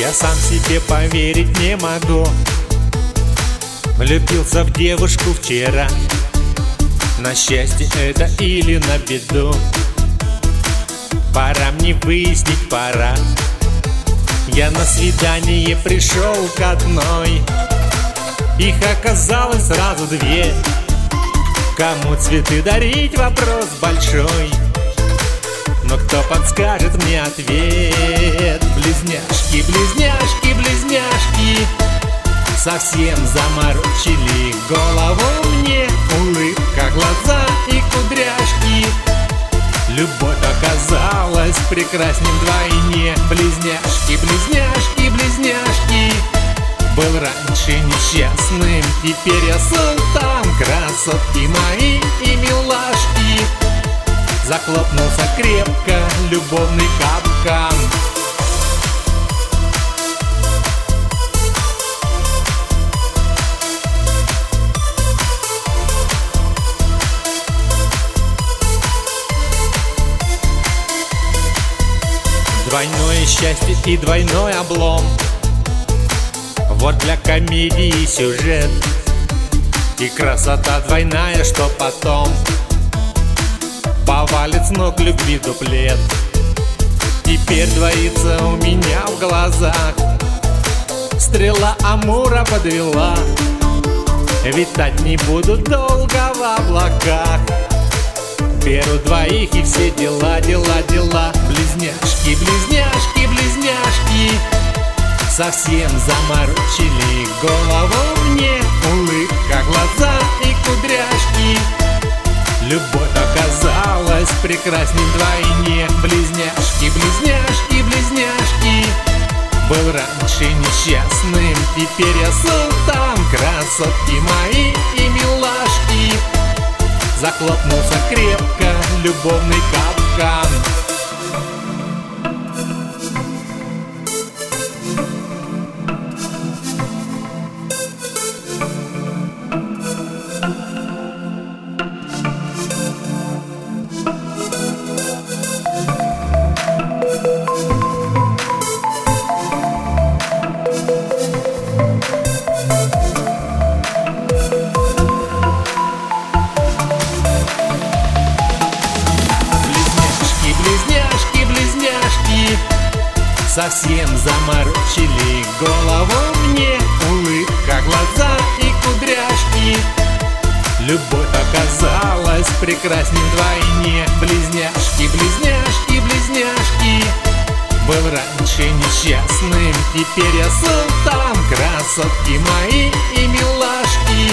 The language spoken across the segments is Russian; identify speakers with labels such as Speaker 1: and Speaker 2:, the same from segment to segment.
Speaker 1: Я сам себе поверить не могу. Влюбился в девушку вчера. На счастье это или на беду? Пора мне выяснить, пора. Я на свидание пришел к одной. Их оказалось сразу две. Кому цветы дарить, вопрос большой но кто подскажет мне ответ? Близняшки, близняшки, близняшки Совсем заморочили голову мне. Улыбка, глаза и кудряшки. Любовь оказалась прекрасней вдвойне. Близняшки, близняшки, близняшки. Был раньше несчастным, теперь я султан. Красотки мои и милашки Захлопнулся крепко любовный капкан. Двойное счастье и двойной облом. Вот для комедии сюжет. И красота двойная, что потом Повалит с ног любви дуплет. Теперь двоится у меня в глазах. Стрела Амура подвела. Витать не буду долго в облаках. Беру двоих и все дела, дела, дела. Близняшки, близняшки, близняшки. Совсем заморочили голову мне. Улыбка, глаза и кудряшки. Любовь оказалась прекрасней вдвойне Близняшки, близняшки, близняшки. Был раньше несчастным, теперь я султан Красотки мои и милашки. Захлопнулся крепко любовный капкан Совсем заморочили голову мне. Улыбка, глаза и кудряшки. Любовь оказалась прекрасней вдвойне. Близняшки, близняшки, близняшки. Был раньше несчастным, теперь я султан. Красотки мои и милашки.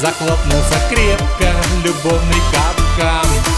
Speaker 1: Захлопнулся крепко любовный капкан